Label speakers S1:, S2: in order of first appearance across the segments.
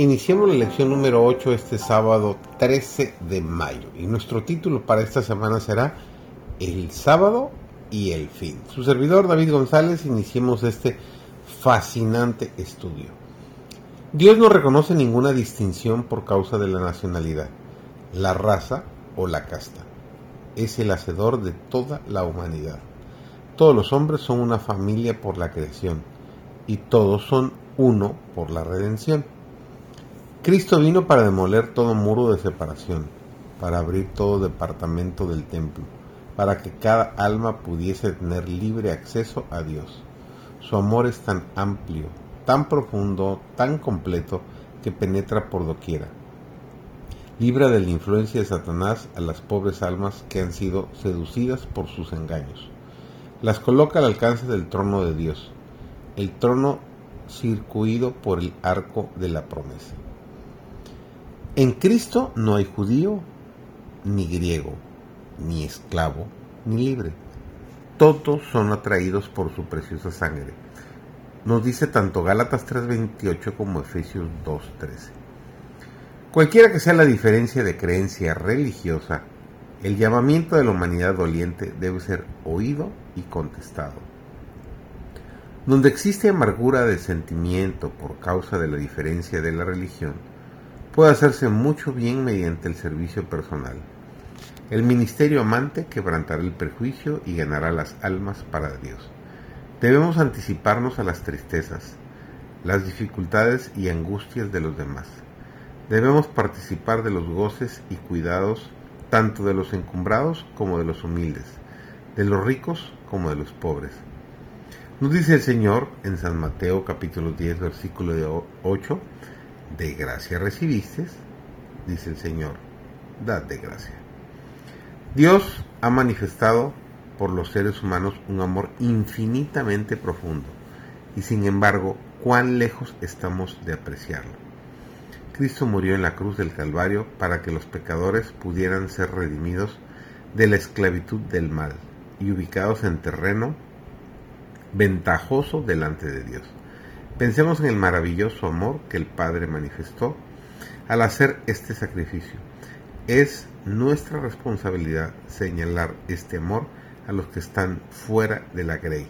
S1: Iniciamos la lección número 8 este sábado 13 de mayo y nuestro título para esta semana será El sábado y el fin. Su servidor David González iniciemos este fascinante estudio. Dios no reconoce ninguna distinción por causa de la nacionalidad, la raza o la casta. Es el hacedor de toda la humanidad. Todos los hombres son una familia por la creación y todos son uno por la redención. Cristo vino para demoler todo muro de separación, para abrir todo departamento del templo, para que cada alma pudiese tener libre acceso a Dios. Su amor es tan amplio, tan profundo, tan completo, que penetra por doquiera. Libra de la influencia de Satanás a las pobres almas que han sido seducidas por sus engaños. Las coloca al alcance del trono de Dios, el trono circuido por el arco de la promesa. En Cristo no hay judío, ni griego, ni esclavo, ni libre. Todos son atraídos por su preciosa sangre. Nos dice tanto Gálatas 3:28 como Efesios 2:13. Cualquiera que sea la diferencia de creencia religiosa, el llamamiento de la humanidad doliente debe ser oído y contestado. Donde existe amargura de sentimiento por causa de la diferencia de la religión, puede hacerse mucho bien mediante el servicio personal. El ministerio amante quebrantará el prejuicio y ganará las almas para Dios. Debemos anticiparnos a las tristezas, las dificultades y angustias de los demás. Debemos participar de los goces y cuidados tanto de los encumbrados como de los humildes, de los ricos como de los pobres. Nos dice el Señor en San Mateo capítulo 10 versículo 8, de gracia recibiste, dice el Señor, dad de gracia. Dios ha manifestado por los seres humanos un amor infinitamente profundo y sin embargo, cuán lejos estamos de apreciarlo. Cristo murió en la cruz del Calvario para que los pecadores pudieran ser redimidos de la esclavitud del mal y ubicados en terreno ventajoso delante de Dios. Pensemos en el maravilloso amor que el Padre manifestó al hacer este sacrificio. Es nuestra responsabilidad señalar este amor a los que están fuera de la grey,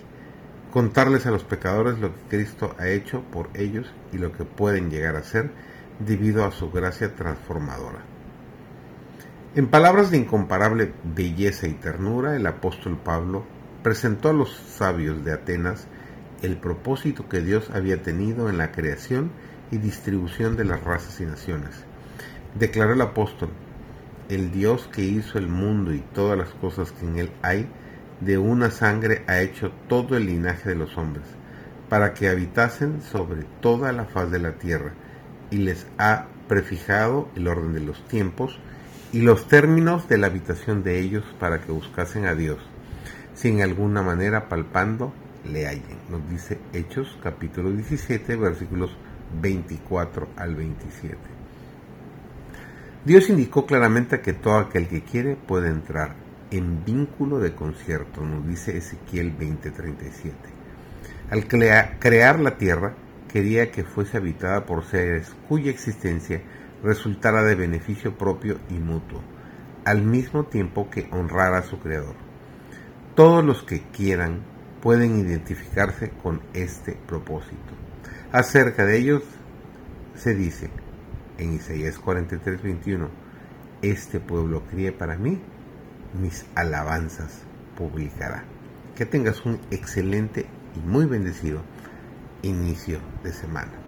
S1: contarles a los pecadores lo que Cristo ha hecho por ellos y lo que pueden llegar a ser debido a su gracia transformadora. En palabras de incomparable belleza y ternura, el apóstol Pablo presentó a los sabios de Atenas el propósito que Dios había tenido en la creación y distribución de las razas y naciones. Declaró el apóstol, el Dios que hizo el mundo y todas las cosas que en él hay, de una sangre ha hecho todo el linaje de los hombres, para que habitasen sobre toda la faz de la tierra, y les ha prefijado el orden de los tiempos y los términos de la habitación de ellos para que buscasen a Dios, sin alguna manera palpando le hallen. Nos dice Hechos capítulo 17 versículos 24 al 27. Dios indicó claramente que todo aquel que quiere puede entrar en vínculo de concierto, nos dice Ezequiel 20:37. Al crear la tierra, quería que fuese habitada por seres cuya existencia resultara de beneficio propio y mutuo, al mismo tiempo que honrara a su creador. Todos los que quieran pueden identificarse con este propósito. Acerca de ellos se dice en Isaías 43, 21, este pueblo críe para mí, mis alabanzas publicará. Que tengas un excelente y muy bendecido inicio de semana.